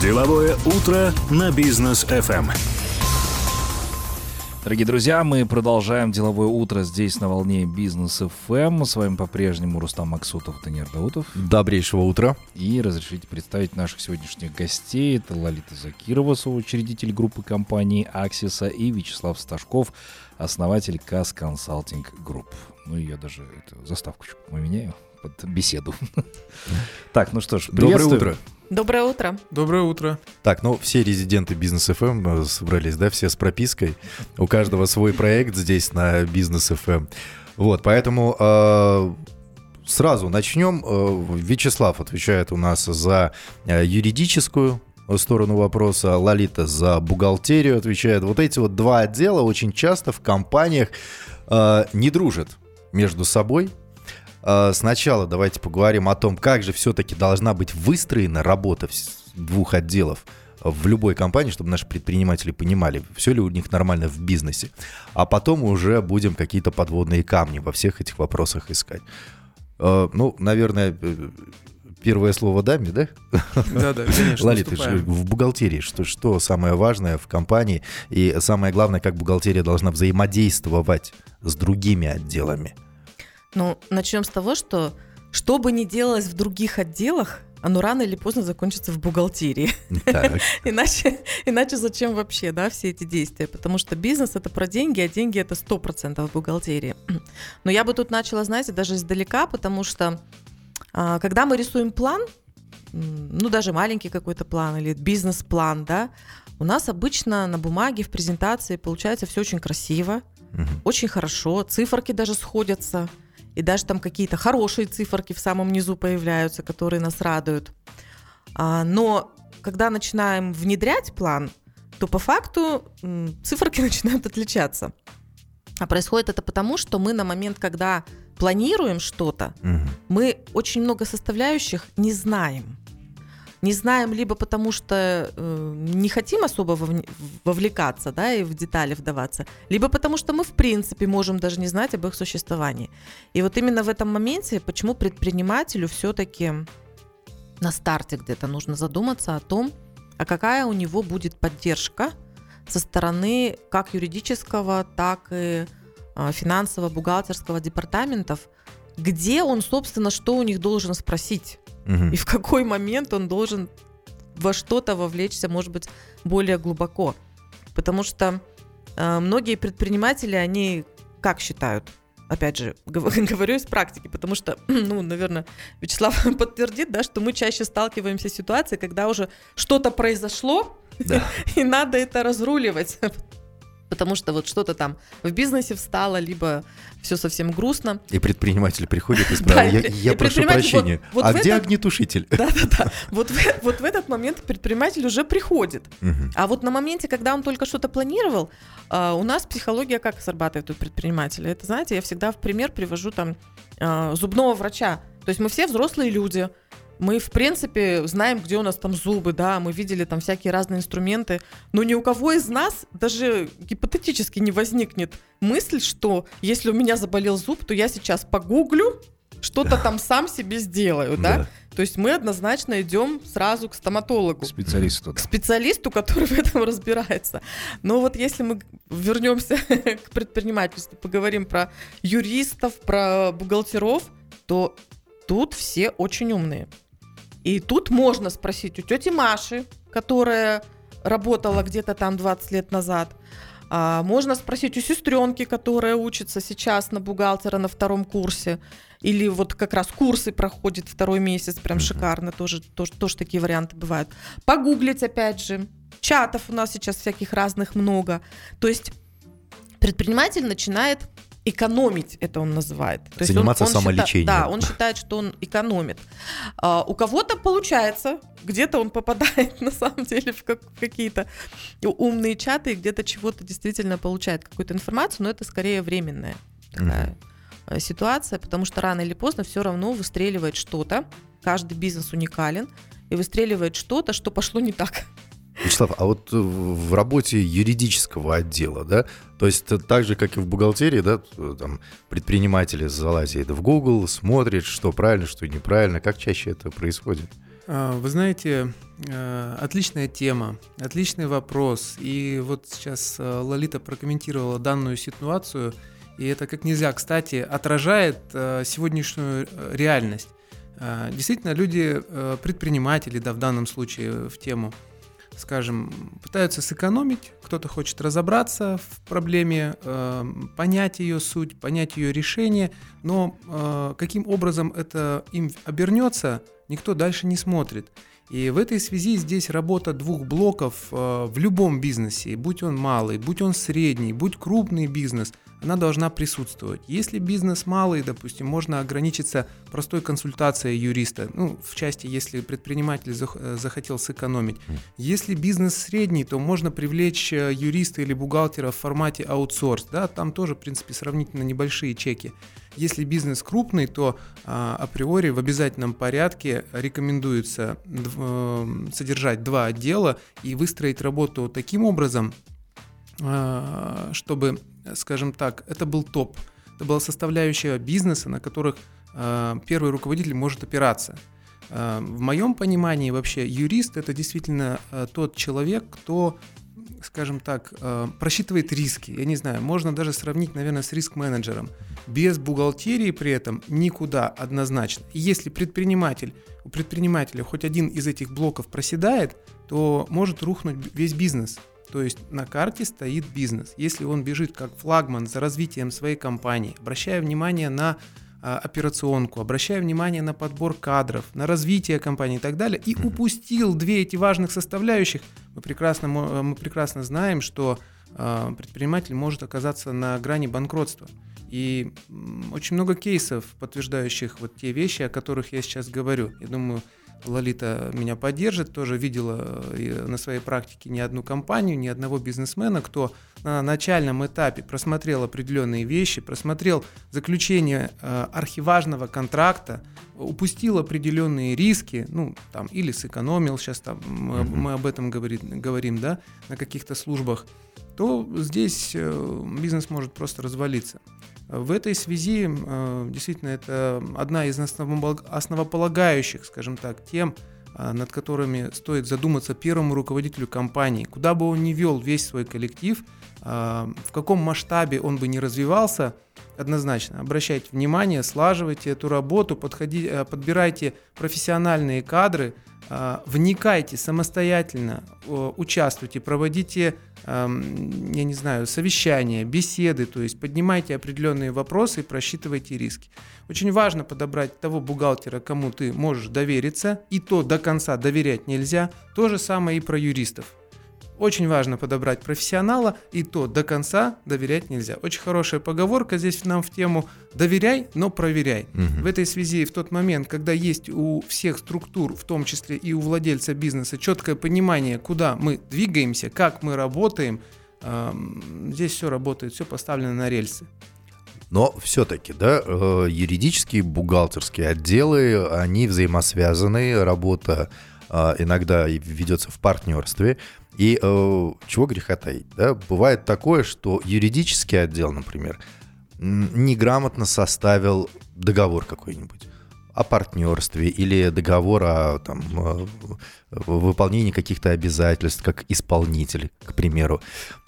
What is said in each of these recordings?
Деловое утро на Business FM. Дорогие друзья, мы продолжаем деловое утро здесь на волне Business FM. С вами по-прежнему Рустам Максутов, Даниил Даутов. Добрейшего утра. И разрешите представить наших сегодняшних гостей. Это Лолита Закирова, соучредитель группы компании Аксиса, и Вячеслав Сташков, основатель КАС Consulting Group. Ну, я даже эту заставку поменяю под беседу. Так, ну что ж, Доброе утро. Доброе утро. Доброе утро. Так, ну все резиденты Бизнес FM э, собрались, да, все с пропиской. У каждого свой проект здесь на Бизнес FM. Вот, поэтому э, сразу начнем. Э, Вячеслав отвечает у нас за э, юридическую сторону вопроса, Лолита за бухгалтерию отвечает. Вот эти вот два отдела очень часто в компаниях э, не дружат между собой, сначала давайте поговорим о том, как же все-таки должна быть выстроена работа двух отделов в любой компании, чтобы наши предприниматели понимали, все ли у них нормально в бизнесе. А потом уже будем какие-то подводные камни во всех этих вопросах искать. Э, ну, наверное, э, первое слово даме, да? Да, да, конечно. Же в бухгалтерии, что, что самое важное в компании и самое главное, как бухгалтерия должна взаимодействовать с другими отделами? Ну, начнем с того, что что бы ни делалось в других отделах, оно рано или поздно закончится в бухгалтерии. иначе, иначе зачем вообще, да, все эти действия? Потому что бизнес это про деньги, а деньги это 100% бухгалтерии. Но я бы тут начала, знаете, даже издалека, потому что а, когда мы рисуем план, ну даже маленький какой-то план или бизнес-план, да, у нас обычно на бумаге в презентации получается все очень красиво, очень хорошо, циферки даже сходятся и даже там какие-то хорошие циферки в самом низу появляются, которые нас радуют. А, но когда начинаем внедрять план, то по факту циферки начинают отличаться. А происходит это потому, что мы на момент, когда планируем что-то, угу. мы очень много составляющих не знаем не знаем либо потому, что э, не хотим особо вовлекаться, да, и в детали вдаваться, либо потому, что мы в принципе можем даже не знать об их существовании. И вот именно в этом моменте, почему предпринимателю все-таки на старте где-то нужно задуматься о том, а какая у него будет поддержка со стороны как юридического, так и э, финансово-бухгалтерского департаментов, где он, собственно, что у них должен спросить угу. и в какой момент он должен во что-то вовлечься, может быть, более глубоко. Потому что э, многие предприниматели, они как считают? Опять же, говорю из практики, потому что, ну, наверное, Вячеслав подтвердит, да, что мы чаще сталкиваемся с ситуацией, когда уже что-то произошло, да. и надо это разруливать потому что вот что-то там в бизнесе встало, либо все совсем грустно. И предприниматель приходит и спрашивает, я, прошу прощения, а где огнетушитель? Да-да-да, вот, в, этот момент предприниматель уже приходит. А вот на моменте, когда он только что-то планировал, uh, у нас психология как срабатывает у предпринимателя? Это, знаете, я всегда в пример привожу там uh, зубного врача. То есть мы все взрослые люди, мы, в принципе, знаем, где у нас там зубы, да, мы видели там всякие разные инструменты, но ни у кого из нас даже гипотетически не возникнет мысль, что если у меня заболел зуб, то я сейчас погуглю, что-то там сам себе сделаю, да? да? То есть мы однозначно идем сразу к стоматологу. К специалисту. К специалисту, который в этом разбирается. Но вот если мы вернемся к предпринимательству, поговорим про юристов, про бухгалтеров, то тут все очень умные. И тут можно спросить у тети Маши, которая работала где-то там 20 лет назад. А, можно спросить у сестренки, которая учится сейчас на бухгалтера на втором курсе. Или вот как раз курсы проходит второй месяц, прям шикарно, тоже, тоже, тоже такие варианты бывают. Погуглить опять же. Чатов у нас сейчас всяких разных много. То есть предприниматель начинает экономить, это он называет. То Заниматься есть он, он самолечением. Считает, да, он считает, что он экономит. А, у кого-то получается, где-то он попадает на самом деле в, как, в какие-то умные чаты, и где-то чего-то действительно получает какую-то информацию, но это скорее временная такая mm-hmm. ситуация, потому что рано или поздно все равно выстреливает что-то. Каждый бизнес уникален и выстреливает что-то, что пошло не так. Вячеслав, а вот э, в работе юридического отдела, да, то есть так же, как и в бухгалтерии, да, там предприниматели залазят в Google, смотрят, что правильно, что неправильно, как чаще это происходит? А, вы знаете, э, отличная тема, отличный вопрос. И вот сейчас э, Лолита прокомментировала данную ситуацию, и это как нельзя, кстати, отражает сегодняшнюю реальность. Действительно, люди, предприниматели, да, в данном случае в тему, скажем, пытаются сэкономить, кто-то хочет разобраться в проблеме, э, понять ее суть, понять ее решение, но э, каким образом это им обернется, никто дальше не смотрит. И в этой связи здесь работа двух блоков э, в любом бизнесе, будь он малый, будь он средний, будь крупный бизнес – она должна присутствовать. Если бизнес малый, допустим, можно ограничиться простой консультацией юриста, ну, в части, если предприниматель э, захотел сэкономить. Если бизнес средний, то можно привлечь э, юриста или бухгалтера в формате аутсорс, да, там тоже, в принципе, сравнительно небольшие чеки. Если бизнес крупный, то а, априори в обязательном порядке рекомендуется э, содержать два отдела и выстроить работу таким образом, а, чтобы скажем так, это был топ. Это была составляющая бизнеса, на которых э, первый руководитель может опираться. Э, в моем понимании вообще юрист это действительно э, тот человек, кто скажем так, э, просчитывает риски. Я не знаю, можно даже сравнить, наверное, с риск-менеджером. Без бухгалтерии при этом никуда однозначно. И если предприниматель, у предпринимателя хоть один из этих блоков проседает, то может рухнуть весь бизнес. То есть на карте стоит бизнес. Если он бежит как флагман за развитием своей компании, обращая внимание на а, операционку, обращая внимание на подбор кадров, на развитие компании и так далее, и упустил две эти важных составляющих, мы прекрасно, мы прекрасно знаем, что а, предприниматель может оказаться на грани банкротства. И очень много кейсов, подтверждающих вот те вещи, о которых я сейчас говорю. Я думаю, Лолита меня поддержит, тоже видела э, на своей практике ни одну компанию, ни одного бизнесмена, кто на начальном этапе просмотрел определенные вещи, просмотрел заключение э, архиважного контракта, упустил определенные риски, ну, там, или сэкономил, сейчас там мы, мы об этом говорим, говорим, да, на каких-то службах, то здесь э, бизнес может просто развалиться. В этой связи э, действительно это одна из основополагающих, скажем так, тем, э, над которыми стоит задуматься первому руководителю компании. Куда бы он ни вел весь свой коллектив, в каком масштабе он бы не развивался, однозначно обращайте внимание, слаживайте эту работу, подходи, подбирайте профессиональные кадры, вникайте самостоятельно, участвуйте, проводите я не знаю, совещания, беседы, то есть поднимайте определенные вопросы и просчитывайте риски. Очень важно подобрать того бухгалтера, кому ты можешь довериться, и то до конца доверять нельзя. То же самое и про юристов. Очень важно подобрать профессионала, и то до конца доверять нельзя. Очень хорошая поговорка здесь нам в тему «доверяй, но проверяй». Угу. В этой связи в тот момент, когда есть у всех структур, в том числе и у владельца бизнеса, четкое понимание, куда мы двигаемся, как мы работаем, здесь все работает, все поставлено на рельсы. Но все-таки, да, э, юридические, бухгалтерские отделы, они взаимосвязаны, работа иногда ведется в партнерстве. И э, чего греха таить, да? Бывает такое, что юридический отдел, например, неграмотно составил договор какой-нибудь о партнерстве или договор о там, э, выполнении каких-то обязательств, как исполнитель, к примеру,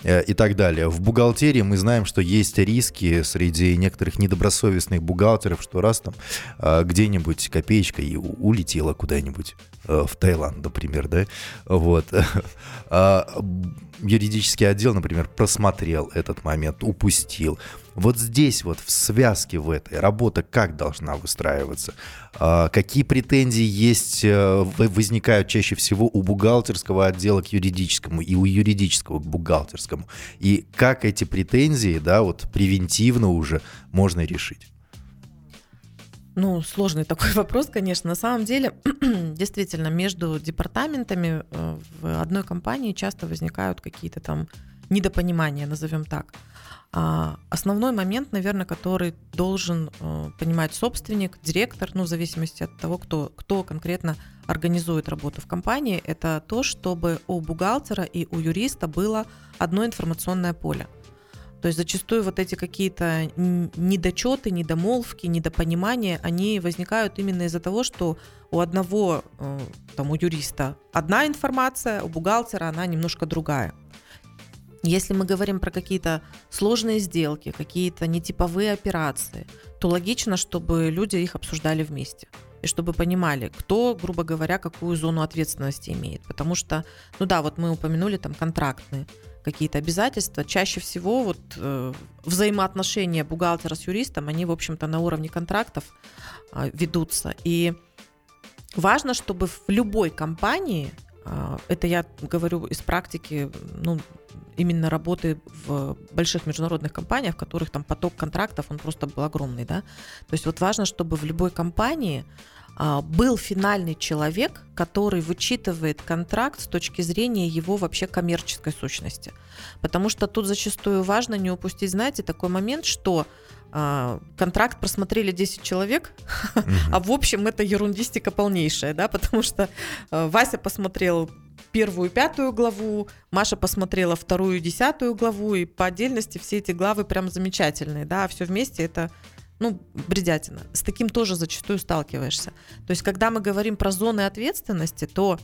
э, и так далее. В бухгалтерии мы знаем, что есть риски среди некоторых недобросовестных бухгалтеров, что раз там э, где-нибудь копеечка и улетела куда-нибудь в Таиланд, например, да, вот. А, юридический отдел, например, просмотрел этот момент, упустил. Вот здесь вот в связке в этой работа как должна выстраиваться? А, какие претензии есть, э, возникают чаще всего у бухгалтерского отдела к юридическому и у юридического к бухгалтерскому? И как эти претензии, да, вот превентивно уже можно решить? Ну, сложный такой вопрос, конечно. На самом деле, действительно, между департаментами э, в одной компании часто возникают какие-то там недопонимания, назовем так. А, основной момент, наверное, который должен э, понимать собственник, директор, ну, в зависимости от того, кто, кто конкретно организует работу в компании, это то, чтобы у бухгалтера и у юриста было одно информационное поле. То есть зачастую вот эти какие-то недочеты, недомолвки, недопонимания, они возникают именно из-за того, что у одного, э, там, у юриста одна информация, у бухгалтера она немножко другая. Если мы говорим про какие-то сложные сделки, какие-то нетиповые операции, то логично, чтобы люди их обсуждали вместе. И чтобы понимали, кто, грубо говоря, какую зону ответственности имеет. Потому что, ну да, вот мы упомянули там контрактные какие-то обязательства. Чаще всего вот э, взаимоотношения бухгалтера с юристом, они, в общем-то, на уровне контрактов э, ведутся. И важно, чтобы в любой компании, это я говорю из практики, ну, именно работы в больших международных компаниях, в которых там поток контрактов, он просто был огромный, да. То есть вот важно, чтобы в любой компании а, был финальный человек, который вычитывает контракт с точки зрения его вообще коммерческой сущности. Потому что тут зачастую важно не упустить, знаете, такой момент, что а, контракт просмотрели 10 человек, а в общем это ерундистика полнейшая, да, потому что а, Вася посмотрел первую пятую главу, Маша посмотрела вторую десятую главу, и по отдельности все эти главы прям замечательные, да, а все вместе это ну, бредятина. С таким тоже зачастую сталкиваешься. То есть, когда мы говорим про зоны ответственности, то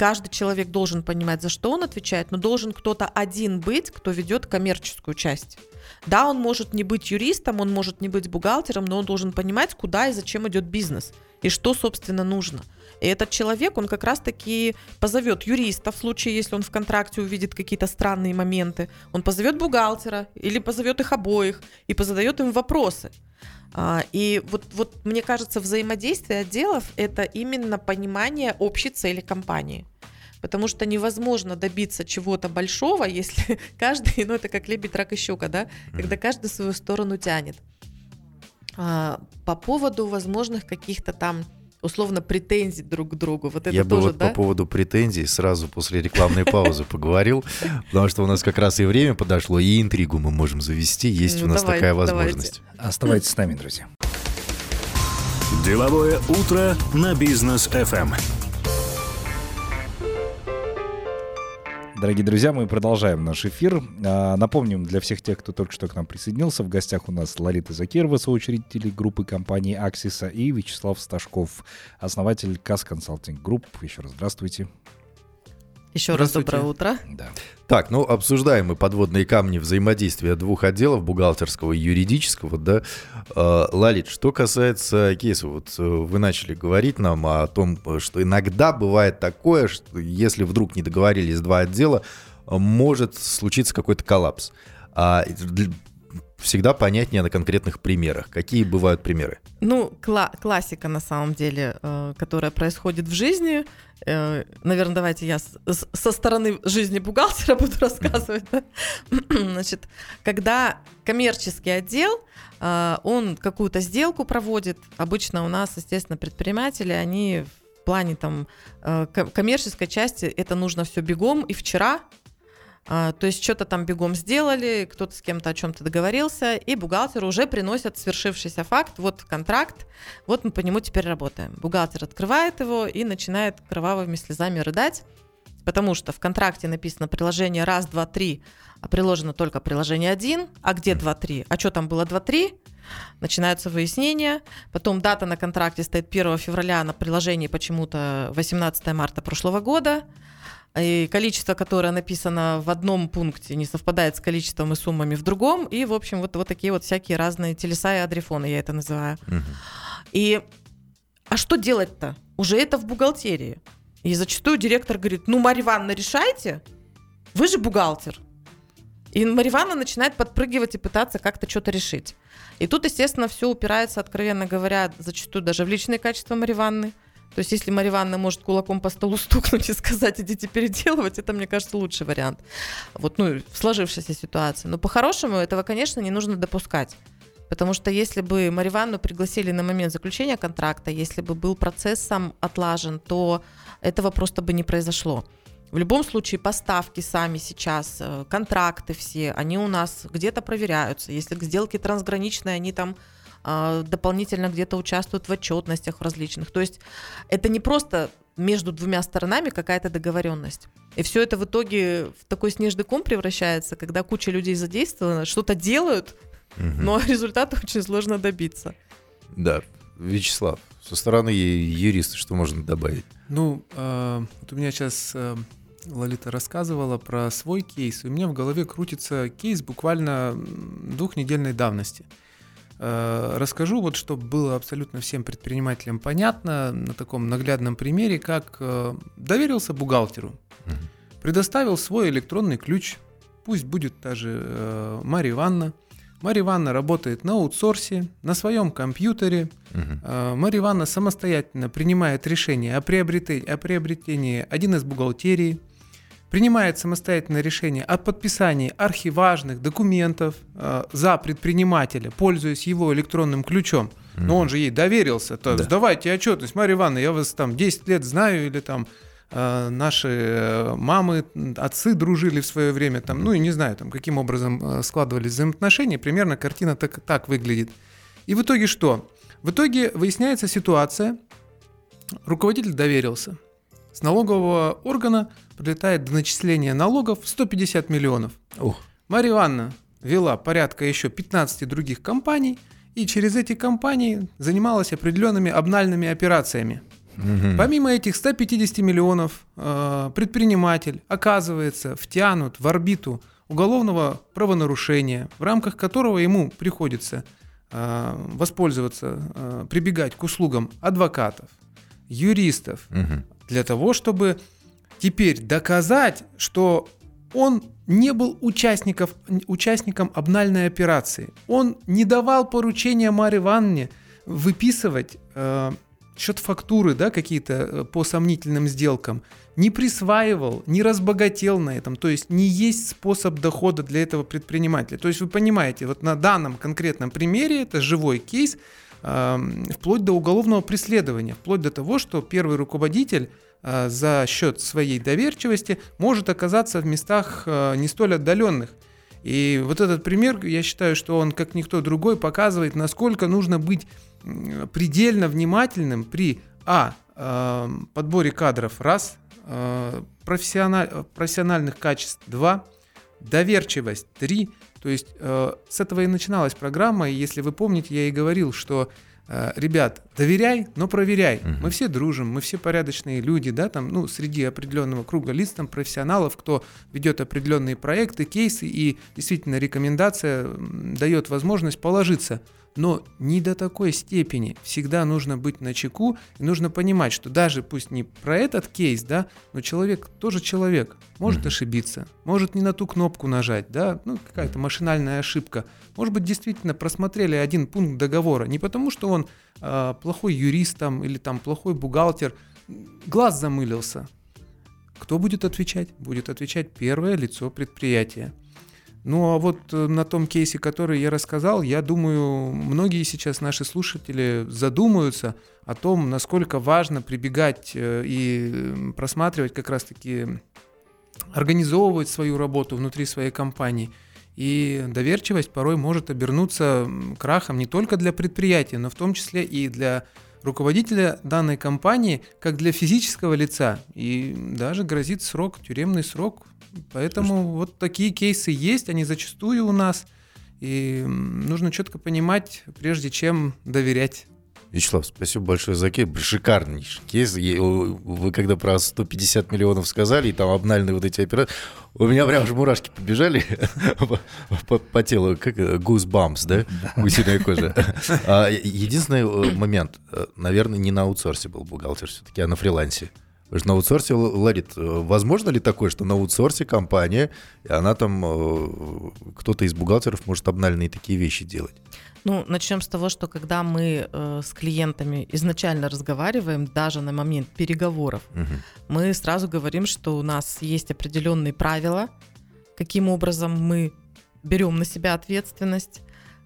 каждый человек должен понимать, за что он отвечает, но должен кто-то один быть, кто ведет коммерческую часть. Да, он может не быть юристом, он может не быть бухгалтером, но он должен понимать, куда и зачем идет бизнес, и что, собственно, нужно. И этот человек, он как раз-таки позовет юриста в случае, если он в контракте увидит какие-то странные моменты. Он позовет бухгалтера или позовет их обоих и позадает им вопросы. А, и вот, вот мне кажется, взаимодействие отделов – это именно понимание общей цели компании. Потому что невозможно добиться чего-то большого, если каждый, ну это как лебедь, рак и щука, да, когда каждый свою сторону тянет. А, по поводу возможных каких-то там условно претензий друг к другу. Вот это Я тоже, бы вот да? по поводу претензий сразу после рекламной паузы поговорил, потому что у нас как раз и время подошло, и интригу мы можем завести, есть у Ну, нас такая возможность. Оставайтесь с нами, друзья. Деловое утро на Business FM. Дорогие друзья, мы продолжаем наш эфир. А, Напомним для всех тех, кто только что к нам присоединился, в гостях у нас Лолита Закирова, соучредитель группы компании «Аксиса», и Вячеслав Сташков, основатель КАС Consulting Group. Еще раз здравствуйте. Еще раз доброе утро. Да. Так, ну обсуждаем мы подводные камни взаимодействия двух отделов, бухгалтерского и юридического, да. Э, Лалит, что касается кейса, вот э, вы начали говорить нам о том, что иногда бывает такое, что если вдруг не договорились два отдела, может случиться какой-то коллапс. А всегда понятнее на конкретных примерах. Какие бывают примеры? Ну, кла- классика на самом деле, э, которая происходит в жизни. Э, наверное, давайте я с- со стороны жизни бухгалтера буду рассказывать. Значит, когда коммерческий отдел, э, он какую-то сделку проводит, обычно у нас, естественно, предприниматели, они в плане там э, ко- коммерческой части это нужно все бегом и вчера, то есть что-то там бегом сделали, кто-то с кем-то о чем-то договорился, и бухгалтеру уже приносят свершившийся факт, вот контракт, вот мы по нему теперь работаем. Бухгалтер открывает его и начинает кровавыми слезами рыдать, потому что в контракте написано приложение раз, два, три, а приложено только приложение один, а где два, три? А что там было два, три? Начинаются выяснения, потом дата на контракте стоит 1 февраля, а на приложении почему-то 18 марта прошлого года, и количество, которое написано в одном пункте, не совпадает с количеством и суммами в другом. И, в общем, вот, вот такие вот всякие разные телеса и адрефоны, я это называю. Мгм. И а что делать-то? Уже это в бухгалтерии. И зачастую директор говорит, ну, Марья Ивановна, решайте, вы же бухгалтер. И Марья Ивановна начинает подпрыгивать и пытаться как-то что-то решить. И тут, естественно, все упирается, откровенно говоря, зачастую даже в личные качества Марьи Ивановны. То есть, если Марья Ивановна может кулаком по столу стукнуть и сказать, идите переделывать, это, мне кажется, лучший вариант. Вот, ну, в сложившейся ситуации. Но по-хорошему этого, конечно, не нужно допускать. Потому что если бы Марью Ивановну пригласили на момент заключения контракта, если бы был процесс сам отлажен, то этого просто бы не произошло. В любом случае поставки сами сейчас, э, контракты все, они у нас где-то проверяются. Если сделки трансграничные, они там дополнительно где-то участвуют в отчетностях в различных. То есть это не просто между двумя сторонами какая-то договоренность. И все это в итоге в такой снежный ком превращается, когда куча людей задействована, что-то делают, угу. но результата очень сложно добиться. Да, Вячеслав, со стороны юриста что можно добавить? Ну, э, вот у меня сейчас э, Лолита рассказывала про свой кейс, и у меня в голове крутится кейс буквально двухнедельной давности. Э, расскажу, вот чтобы было абсолютно всем предпринимателям понятно, на таком наглядном примере, как э, доверился бухгалтеру, предоставил свой электронный ключ, пусть будет даже э, Мария Ивановна, Мария Ивановна работает на аутсорсе, на своем компьютере. Угу. Мария Ивановна самостоятельно принимает решение о приобретении, о приобретении один из бухгалтерий, принимает самостоятельное решение о подписании архиважных документов э, за предпринимателя, пользуясь его электронным ключом. Но он же ей доверился. То да. сдавайте отчетность. Мария Ивановна, я вас там 10 лет знаю, или там э, наши э, мамы, отцы дружили в свое время, там, ну и не знаю, там, каким образом э, складывались взаимоотношения, примерно картина так, так выглядит. И в итоге что? В итоге выясняется ситуация, руководитель доверился – с налогового органа прилетает до начисления налогов 150 миллионов. Ух. Мария Ивановна вела порядка еще 15 других компаний, и через эти компании занималась определенными обнальными операциями. Угу. Помимо этих 150 миллионов, э, предприниматель оказывается втянут в орбиту уголовного правонарушения, в рамках которого ему приходится э, воспользоваться, э, прибегать к услугам адвокатов, юристов, угу для того, чтобы теперь доказать, что он не был участников, участником обнальной операции. Он не давал поручения Марье Ивановне выписывать э, счет-фактуры да, какие-то э, по сомнительным сделкам, не присваивал, не разбогател на этом. То есть не есть способ дохода для этого предпринимателя. То есть вы понимаете, вот на данном конкретном примере, это живой кейс, вплоть до уголовного преследования, вплоть до того, что первый руководитель за счет своей доверчивости может оказаться в местах а, не столь отдаленных. И вот этот пример, я считаю, что он, как никто другой, показывает, насколько нужно быть предельно внимательным при а. подборе кадров, раз, профессиональ, профессиональных качеств, два, доверчивость, три, то есть э, с этого и начиналась программа, и если вы помните, я и говорил, что э, ребят, доверяй, но проверяй. Угу. Мы все дружим, мы все порядочные люди, да, там, ну, среди определенного круга лиц, там, профессионалов, кто ведет определенные проекты, кейсы, и действительно рекомендация дает возможность положиться но не до такой степени. Всегда нужно быть на чеку, и нужно понимать, что даже пусть не про этот кейс, да, но человек тоже человек, может mm-hmm. ошибиться, может не на ту кнопку нажать, да, ну какая-то машинальная ошибка. Может быть, действительно просмотрели один пункт договора, не потому что он э, плохой юрист там или там плохой бухгалтер, глаз замылился. Кто будет отвечать? Будет отвечать первое лицо предприятия. Ну а вот э, на том кейсе, который я рассказал, я думаю, многие сейчас наши слушатели задумаются о том, насколько важно прибегать э, и просматривать как раз-таки, организовывать свою работу внутри своей компании. И доверчивость порой может обернуться крахом не только для предприятия, но в том числе и для руководителя данной компании, как для физического лица. И даже грозит срок, тюремный срок Поэтому Слушай. вот такие кейсы есть, они зачастую у нас. И нужно четко понимать, прежде чем доверять. Вячеслав, спасибо большое за кейс. Шикарнейший кейс. Вы когда про 150 миллионов сказали, и там обнальные вот эти операции, у меня прям же мурашки побежали по, телу, как goosebumps, да? Гусиная кожа. Единственный э, момент, э, наверное, не на аутсорсе был бухгалтер все-таки, а на фрилансе. Потому что на аутсорсе, Ларит, э, возможно ли такое, что на аутсорсе компания, и она там, э, кто-то из бухгалтеров может обнальные такие вещи делать? Ну, начнем с того, что когда мы э, с клиентами изначально разговариваем, даже на момент переговоров, угу. мы сразу говорим, что у нас есть определенные правила, каким образом мы берем на себя ответственность,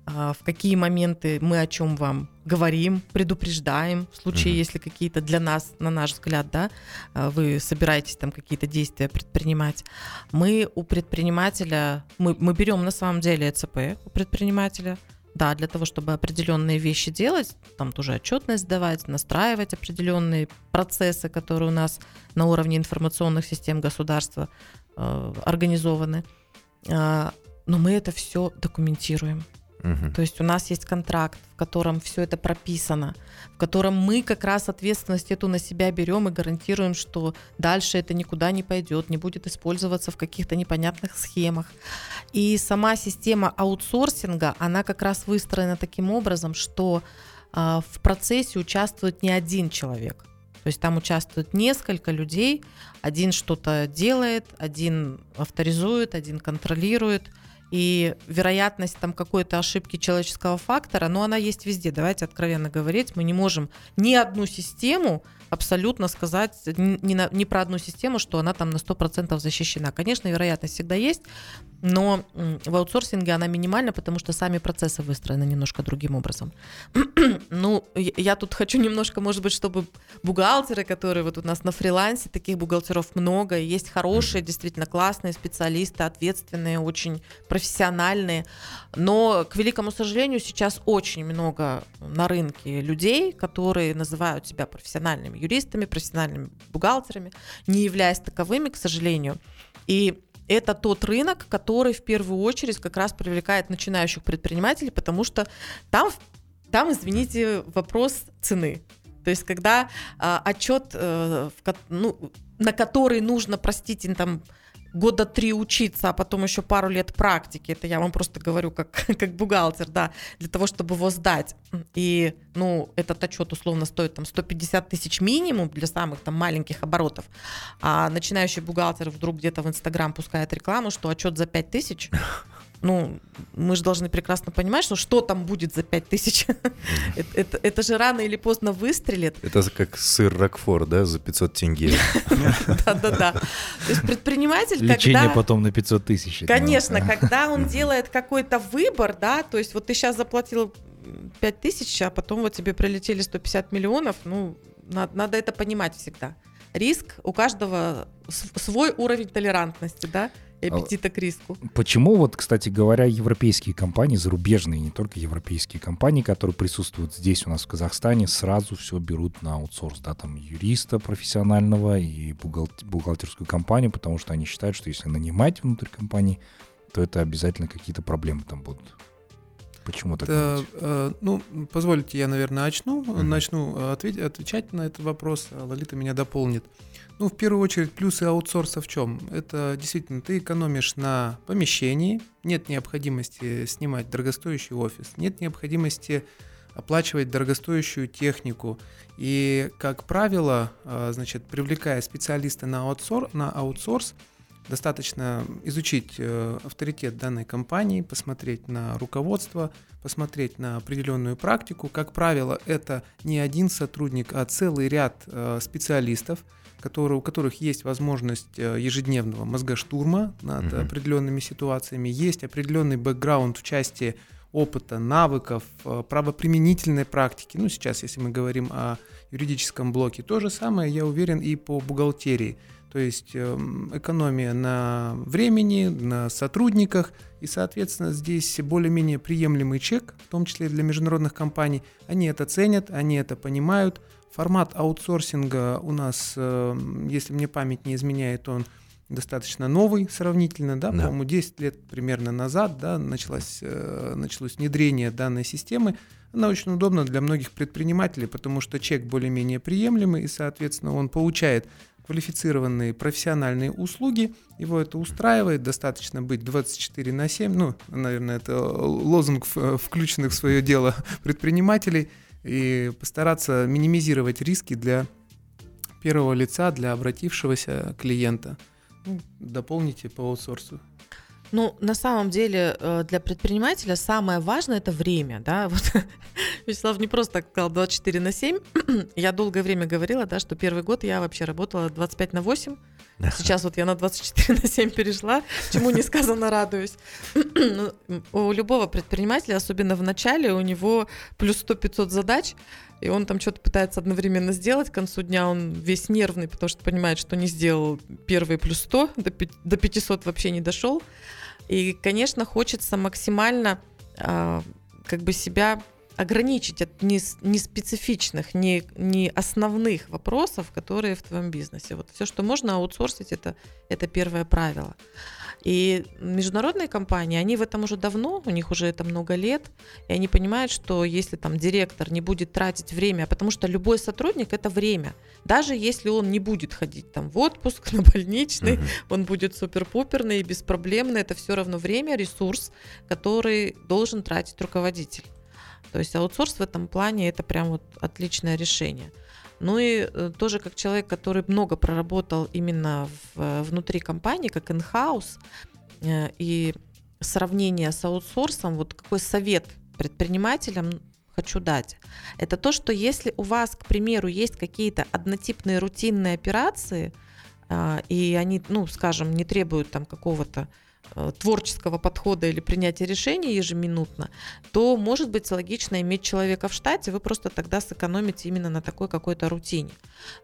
в какие моменты мы о чем вам говорим, предупреждаем, в случае, mm-hmm. если какие-то для нас, на наш взгляд, да, а, вы собираетесь там какие-то действия предпринимать. Мы у предпринимателя, мы, мы берем на самом деле ЭЦП у предпринимателя, Да, для того, чтобы определенные вещи делать, там тоже отчетность сдавать, настраивать определенные процессы, которые у нас на уровне информационных систем государства э, организованы. Э, но мы это все документируем. То есть у нас есть контракт, в котором все это прописано, в котором мы как раз ответственность эту на себя берем и гарантируем, что дальше это никуда не пойдет, не будет использоваться в каких-то непонятных схемах. И сама система аутсорсинга, она как раз выстроена таким образом, что э, в процессе участвует не один человек. То есть там участвует несколько людей, один что-то делает, один авторизует, один контролирует – и вероятность там какой-то ошибки человеческого фактора, но она есть везде. Давайте откровенно говорить, мы не можем ни одну систему абсолютно сказать не, на, не про одну систему, что она там на 100% защищена. Конечно, вероятность всегда есть, но в аутсорсинге она минимальна, потому что сами процессы выстроены немножко другим образом. ну, я тут хочу немножко, может быть, чтобы бухгалтеры, которые вот у нас на фрилансе, таких бухгалтеров много, есть хорошие, действительно классные специалисты, ответственные, очень профессиональные, но, к великому сожалению, сейчас очень много на рынке людей, которые называют себя профессиональными юристами, профессиональными бухгалтерами, не являясь таковыми, к сожалению. И это тот рынок, который в первую очередь как раз привлекает начинающих предпринимателей, потому что там, там извините, вопрос цены. То есть, когда а, отчет, а, в, ну, на который нужно, простите, там года три учиться, а потом еще пару лет практики. Это я вам просто говорю как, как бухгалтер, да, для того, чтобы его сдать. И, ну, этот отчет условно стоит там 150 тысяч минимум для самых там маленьких оборотов. А начинающий бухгалтер вдруг где-то в Инстаграм пускает рекламу, что отчет за 5 тысяч ну, мы же должны прекрасно понимать, что что там будет за 5 тысяч. это, это, это же рано или поздно выстрелит. Это как сыр Рокфор, да, за 500 тенге. Да-да-да. То есть предприниматель, Лечение потом на 500 тысяч. Конечно, когда он делает какой-то выбор, да, то есть вот ты сейчас заплатил 5 тысяч, а потом вот тебе прилетели 150 миллионов, ну, надо это понимать всегда. Риск у каждого свой уровень толерантности, да и а аппетита к риску. Почему вот, кстати говоря, европейские компании, зарубежные, не только европейские компании, которые присутствуют здесь у нас в Казахстане, сразу все берут на аутсорс, да, там юриста профессионального и бухгалтерскую компанию, потому что они считают, что если нанимать внутрь компании, то это обязательно какие-то проблемы там будут. Почему так? Да, э, ну, позвольте, я, наверное, начну, mm-hmm. начну э, ответ, отвечать на этот вопрос, а Лолита меня дополнит. Ну, в первую очередь, плюсы аутсорса в чем? Это действительно, ты экономишь на помещении, нет необходимости снимать дорогостоящий офис, нет необходимости оплачивать дорогостоящую технику. И, как правило, а, значит, привлекая специалиста на, аутсор, на аутсорс, достаточно изучить э, авторитет данной компании, посмотреть на руководство, посмотреть на определенную практику. Как правило, это не один сотрудник, а целый ряд э, специалистов – которые, у которых есть возможность э, ежедневного мозгоштурма над угу. определенными ситуациями, есть определенный бэкграунд в части опыта, навыков, э, правоприменительной практики. Ну, сейчас, если мы говорим о юридическом блоке, то же самое, я уверен, и по бухгалтерии. То есть эм, экономия на времени, на сотрудниках, и, соответственно, здесь более-менее приемлемый чек, в том числе для международных компаний. Они это ценят, они это понимают, Формат аутсорсинга у нас, э, если мне память не изменяет, он достаточно новый сравнительно, да, да. по-моему, 10 лет примерно назад, да, началось, э, началось внедрение данной системы. Она очень удобна для многих предпринимателей, потому что чек более-менее приемлемый, и, соответственно, он получает квалифицированные профессиональные услуги, его это устраивает, достаточно быть 24 на 7, ну, наверное, это лозунг включенных в свое дело предпринимателей – и постараться минимизировать риски для первого лица, для обратившегося клиента. Ну, дополните по аутсорсу. Ну, на самом деле, э, для предпринимателя самое важное это время, да. Вот Вячеслав не просто так сказал 24 на 7. я долгое время говорила, да, что первый год я вообще работала 25 на 8. Сейчас вот я на 24 на 7 перешла, чему несказанно радуюсь. Ну, у любого предпринимателя, особенно в начале, у него плюс 100-500 задач, и он там что-то пытается одновременно сделать. К концу дня он весь нервный, потому что понимает, что не сделал первый плюс 100, до 500 вообще не дошел. И, конечно, хочется максимально а, как бы себя ограничить от не, не специфичных, не, не основных вопросов, которые в твоем бизнесе. Вот все, что можно аутсорсить, это, это первое правило. И международные компании, они в этом уже давно, у них уже это много лет, и они понимают, что если там директор не будет тратить время, потому что любой сотрудник это время, даже если он не будет ходить там в отпуск, на больничный, uh-huh. он будет супер-пуперный и беспроблемный, это все равно время, ресурс, который должен тратить руководитель. То есть аутсорс в этом плане это прям вот отличное решение. Ну и э, тоже как человек, который много проработал именно в, э, внутри компании, как in-house, э, и сравнение с аутсорсом, вот какой совет предпринимателям хочу дать, это то, что если у вас, к примеру, есть какие-то однотипные рутинные операции, и они, ну, скажем, не требуют там какого-то творческого подхода или принятия решений ежеминутно, то может быть логично иметь человека в штате, вы просто тогда сэкономите именно на такой какой-то рутине.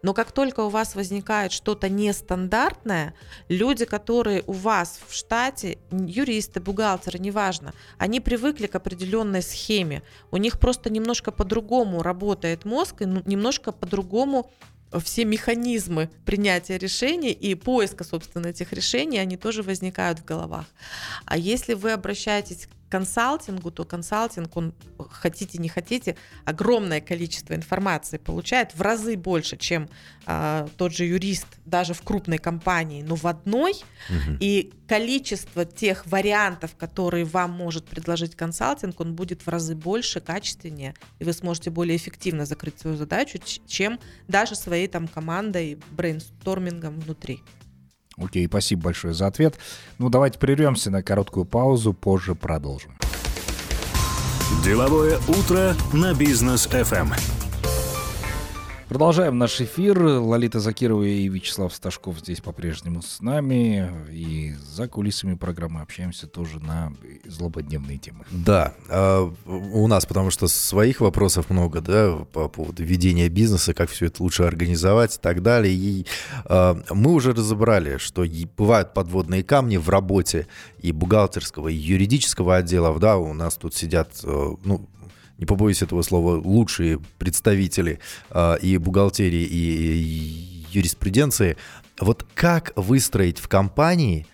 Но как только у вас возникает что-то нестандартное, люди, которые у вас в штате, юристы, бухгалтеры, неважно, они привыкли к определенной схеме, у них просто немножко по-другому работает мозг и ну, немножко по-другому все механизмы принятия решений и поиска, собственно, этих решений, они тоже возникают в головах. А если вы обращаетесь консалтингу, то консалтинг, он, хотите, не хотите, огромное количество информации получает в разы больше, чем а, тот же юрист даже в крупной компании, но в одной. Угу. И количество тех вариантов, которые вам может предложить консалтинг, он будет в разы больше, качественнее, и вы сможете более эффективно закрыть свою задачу, чем даже своей там командой, брейнстормингом внутри. Окей, спасибо большое за ответ. Ну, давайте прервемся на короткую паузу, позже продолжим. Деловое утро на бизнес FM. Продолжаем наш эфир. Лолита Закирова и Вячеслав Сташков здесь по-прежнему с нами. И за кулисами программы общаемся тоже на злободневные темы. Да, а, у нас, потому что своих вопросов много, да, по поводу ведения бизнеса, как все это лучше организовать и так далее. И а, мы уже разобрали, что бывают подводные камни в работе и бухгалтерского, и юридического отделов, да, у нас тут сидят, э, ну, не побоюсь этого слова, лучшие представители э, и бухгалтерии, и юриспруденции. Вот как выстроить в компании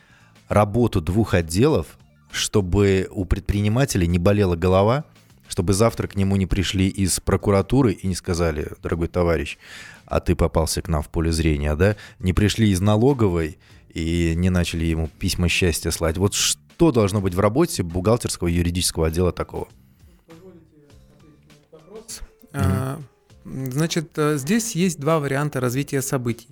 работу двух отделов, чтобы у предпринимателя не болела голова, чтобы завтра к нему не пришли из прокуратуры и не сказали, дорогой товарищ, а ты попался к нам в поле зрения, да? Не пришли из налоговой и не начали ему письма счастья слать. Вот что должно быть в работе бухгалтерского юридического отдела такого? Mm-hmm. Значит, э, здесь есть два варианта развития событий.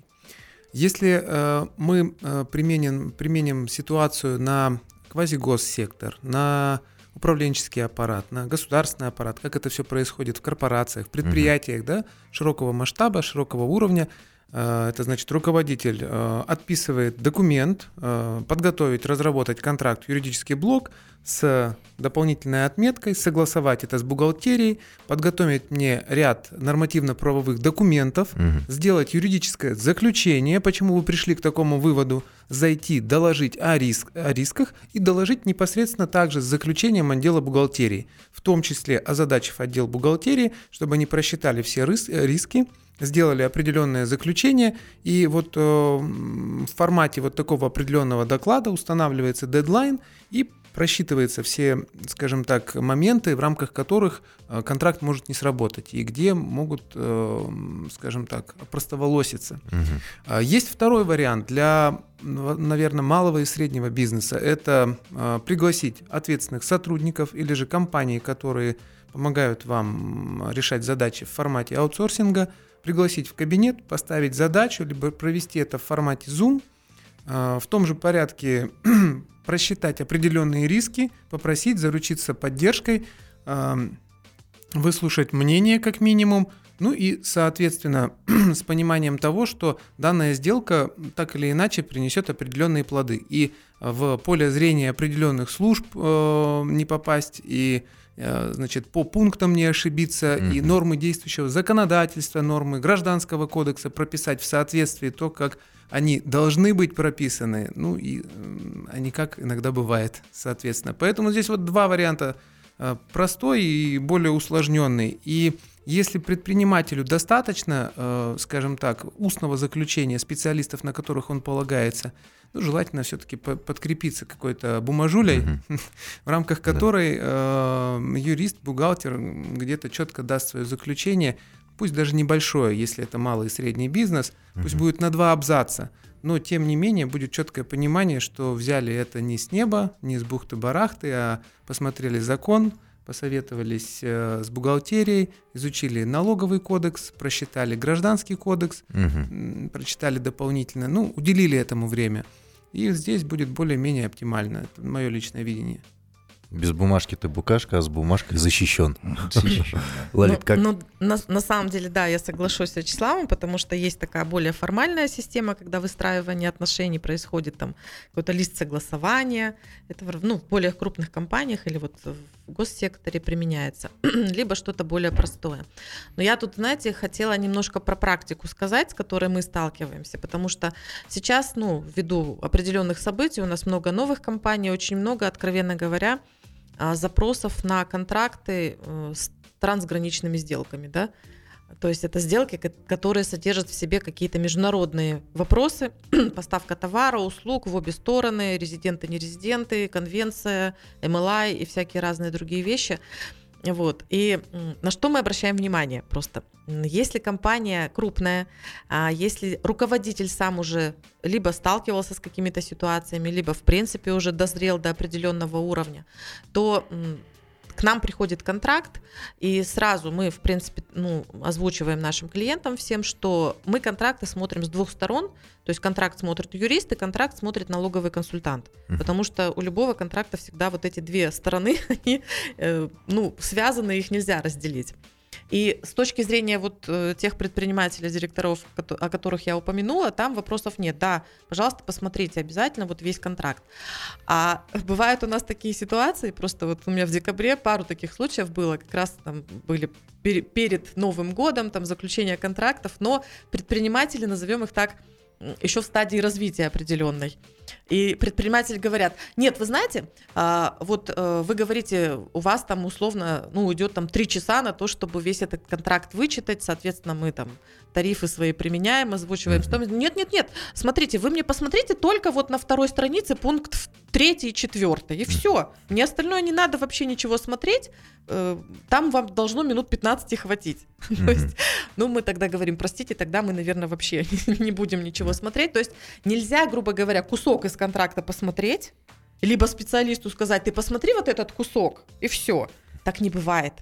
Если э, мы э, применим, применим ситуацию на квазигоссектор, на управленческий аппарат, на государственный аппарат, как это все происходит в корпорациях, предприятиях, mm-hmm. да, широкого масштаба, широкого уровня, это значит, руководитель э, отписывает документ, э, подготовить, разработать контракт, юридический блок с дополнительной отметкой, согласовать это с бухгалтерией, подготовить мне ряд нормативно-правовых документов, угу. сделать юридическое заключение, почему вы пришли к такому выводу, зайти, доложить о, риск, о рисках и доложить непосредственно также с заключением отдела бухгалтерии, в том числе озадачив отдел бухгалтерии, чтобы они просчитали все риски, сделали определенное заключение, и вот э, в формате вот такого определенного доклада устанавливается дедлайн и просчитывается все, скажем так, моменты, в рамках которых э, контракт может не сработать и где могут, э, скажем так, простоволоситься. Угу. Есть второй вариант для, наверное, малого и среднего бизнеса. Это э, пригласить ответственных сотрудников или же компаний, которые помогают вам решать задачи в формате аутсорсинга – пригласить в кабинет, поставить задачу, либо провести это в формате Zoom, а, в том же порядке просчитать определенные риски, попросить заручиться поддержкой, а, выслушать мнение как минимум, ну и, соответственно, с пониманием того, что данная сделка так или иначе принесет определенные плоды. И в поле зрения определенных служб э, не попасть, и Э, значит, по пунктам не ошибиться mm-hmm. и нормы действующего законодательства, нормы гражданского кодекса прописать в соответствии то, как они должны быть прописаны, ну и а не как иногда бывает, соответственно. Поэтому здесь вот два варианта простой и более усложненный. И если предпринимателю достаточно, скажем так, устного заключения специалистов, на которых он полагается, ну, желательно все-таки подкрепиться какой-то бумажулей, в рамках которой э, юрист, бухгалтер где-то четко даст свое заключение, пусть даже небольшое, если это малый и средний бизнес, пусть будет на два абзаца, но тем не менее будет четкое понимание, что взяли это не с неба, не с бухты-барахты, а посмотрели закон, посоветовались э, с бухгалтерией, изучили налоговый кодекс, просчитали гражданский кодекс, угу. прочитали дополнительно, ну, уделили этому время. И здесь будет более-менее оптимально. Это мое личное видение. Без бумажки ты букашка, а с бумажкой защищен. Лолит, как? Ну, на, на самом деле, да, я соглашусь с Вячеславом, потому что есть такая более формальная система, когда выстраивание отношений происходит, там какой-то лист согласования, это ну, в более крупных компаниях или вот в госсекторе применяется, либо что-то более простое. Но я тут, знаете, хотела немножко про практику сказать, с которой мы сталкиваемся, потому что сейчас, ну, ввиду определенных событий, у нас много новых компаний, очень много, откровенно говоря, а, запросов на контракты э, с трансграничными сделками, да, то есть это сделки, которые содержат в себе какие-то международные вопросы, поставка товара, услуг в обе стороны, резиденты, нерезиденты, конвенция, MLI и всякие разные другие вещи. Вот. И на что мы обращаем внимание просто? Если компания крупная, а если руководитель сам уже либо сталкивался с какими-то ситуациями, либо в принципе уже дозрел до определенного уровня, то к нам приходит контракт, и сразу мы, в принципе, ну, озвучиваем нашим клиентам всем, что мы контракты смотрим с двух сторон, то есть контракт смотрит юрист, и контракт смотрит налоговый консультант, uh-huh. потому что у любого контракта всегда вот эти две стороны, они, э, ну, связаны, их нельзя разделить. И с точки зрения вот э, тех предпринимателей, директоров, о которых я упомянула, там вопросов нет. Да, пожалуйста, посмотрите обязательно вот весь контракт. А бывают у нас такие ситуации, просто вот у меня в декабре пару таких случаев было, как раз там были перед Новым годом, там заключение контрактов, но предприниматели, назовем их так, еще в стадии развития определенной. И предприниматели говорят, нет, вы знаете, а, вот э, вы говорите, у вас там условно, ну, уйдет там три часа на то, чтобы весь этот контракт вычитать, соответственно, мы там тарифы свои применяем, озвучиваем стоимость. Нет, нет, нет, смотрите, вы мне посмотрите только вот на второй странице пункт третий и четвертый, и все. Мне остальное не надо вообще ничего смотреть, э, там вам должно минут 15 хватить. То есть, ну, мы тогда говорим, простите, тогда мы, наверное, вообще не будем ничего смотреть. То есть нельзя, грубо говоря, кусок из контракта посмотреть, либо специалисту сказать, ты посмотри вот этот кусок, и все. Так не бывает.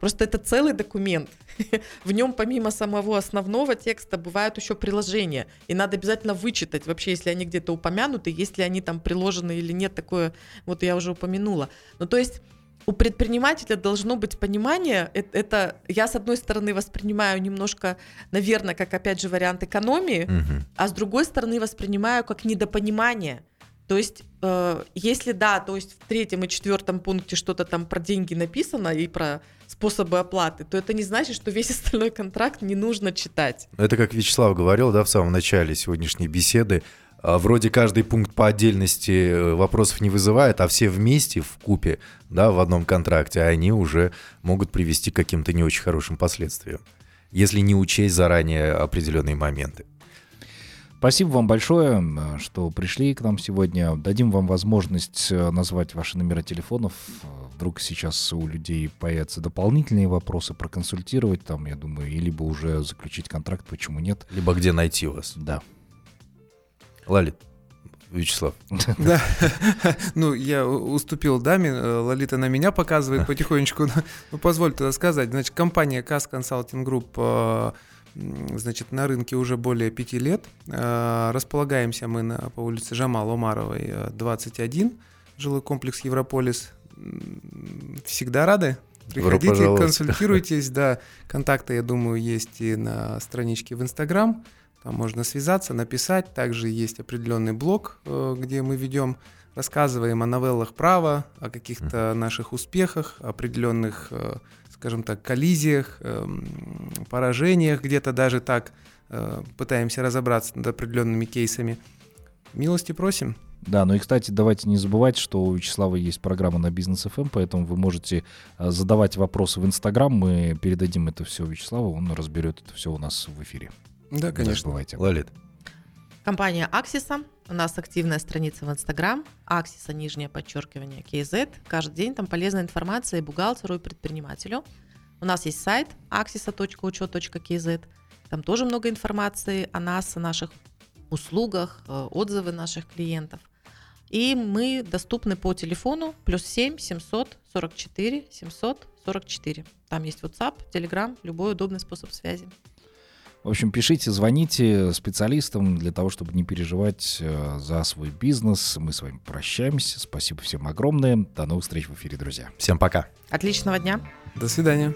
Просто это целый документ. В нем помимо самого основного текста бывают еще приложения. И надо обязательно вычитать, вообще, если они где-то упомянуты, если они там приложены или нет, такое вот я уже упомянула. Ну, то есть у предпринимателя должно быть понимание, это, это я с одной стороны воспринимаю немножко, наверное, как опять же вариант экономии, угу. а с другой стороны воспринимаю как недопонимание. То есть, э, если да, то есть в третьем и четвертом пункте что-то там про деньги написано и про способы оплаты, то это не значит, что весь остальной контракт не нужно читать. Это как Вячеслав говорил, да, в самом начале сегодняшней беседы. А, вроде каждый пункт по отдельности э, вопросов не вызывает, а все вместе в купе, да, в одном контракте, они уже могут привести к каким-то не очень хорошим последствиям, если не учесть заранее определенные моменты. Спасибо вам большое, что пришли к нам сегодня. Дадим вам возможность э, назвать ваши номера телефонов. Вдруг сейчас у людей появятся дополнительные вопросы, проконсультировать там, я думаю, и либо уже заключить контракт, почему нет. Либо где найти вас. Да. Лолит. Вячеслав. Да. Ну, я уступил даме, э, Лолита на меня показывает потихонечку. Ну, позвольте сказать. Значит, компания CAS Consulting Group значит, на рынке уже более пяти лет. Э, располагаемся мы на, по улице Жамал Омаровой, 21, э, жилой комплекс Европолис. Всегда рады. Приходите, консультируйтесь, да. Контакты, я думаю, есть и на страничке в Инстаграм. Там можно связаться, написать. Также есть определенный блог, э, где мы ведем, рассказываем о новеллах права, о каких-то наших успехах, определенных скажем так, коллизиях, эм, поражениях, где-то даже так э, пытаемся разобраться над определенными кейсами. Милости просим. Да, ну и, кстати, давайте не забывать, что у Вячеслава есть программа на Бизнес ФМ, поэтому вы можете задавать вопросы в Инстаграм, мы передадим это все Вячеславу, он разберет это все у нас в эфире. Да, конечно. Не забывайте. Лолит. Компания Аксиса. У нас активная страница в Инстаграм. Аксиса, нижнее подчеркивание, KZ. Каждый день там полезная информация и бухгалтеру, и предпринимателю. У нас есть сайт axisa.учет.kz. Там тоже много информации о нас, о наших услугах, э, отзывы наших клиентов. И мы доступны по телефону плюс 7 744 744. Там есть WhatsApp, Telegram, любой удобный способ связи. В общем, пишите, звоните специалистам для того, чтобы не переживать э, за свой бизнес. Мы с вами прощаемся. Спасибо всем огромное. До новых встреч в эфире, друзья. Всем пока. Отличного дня. До свидания.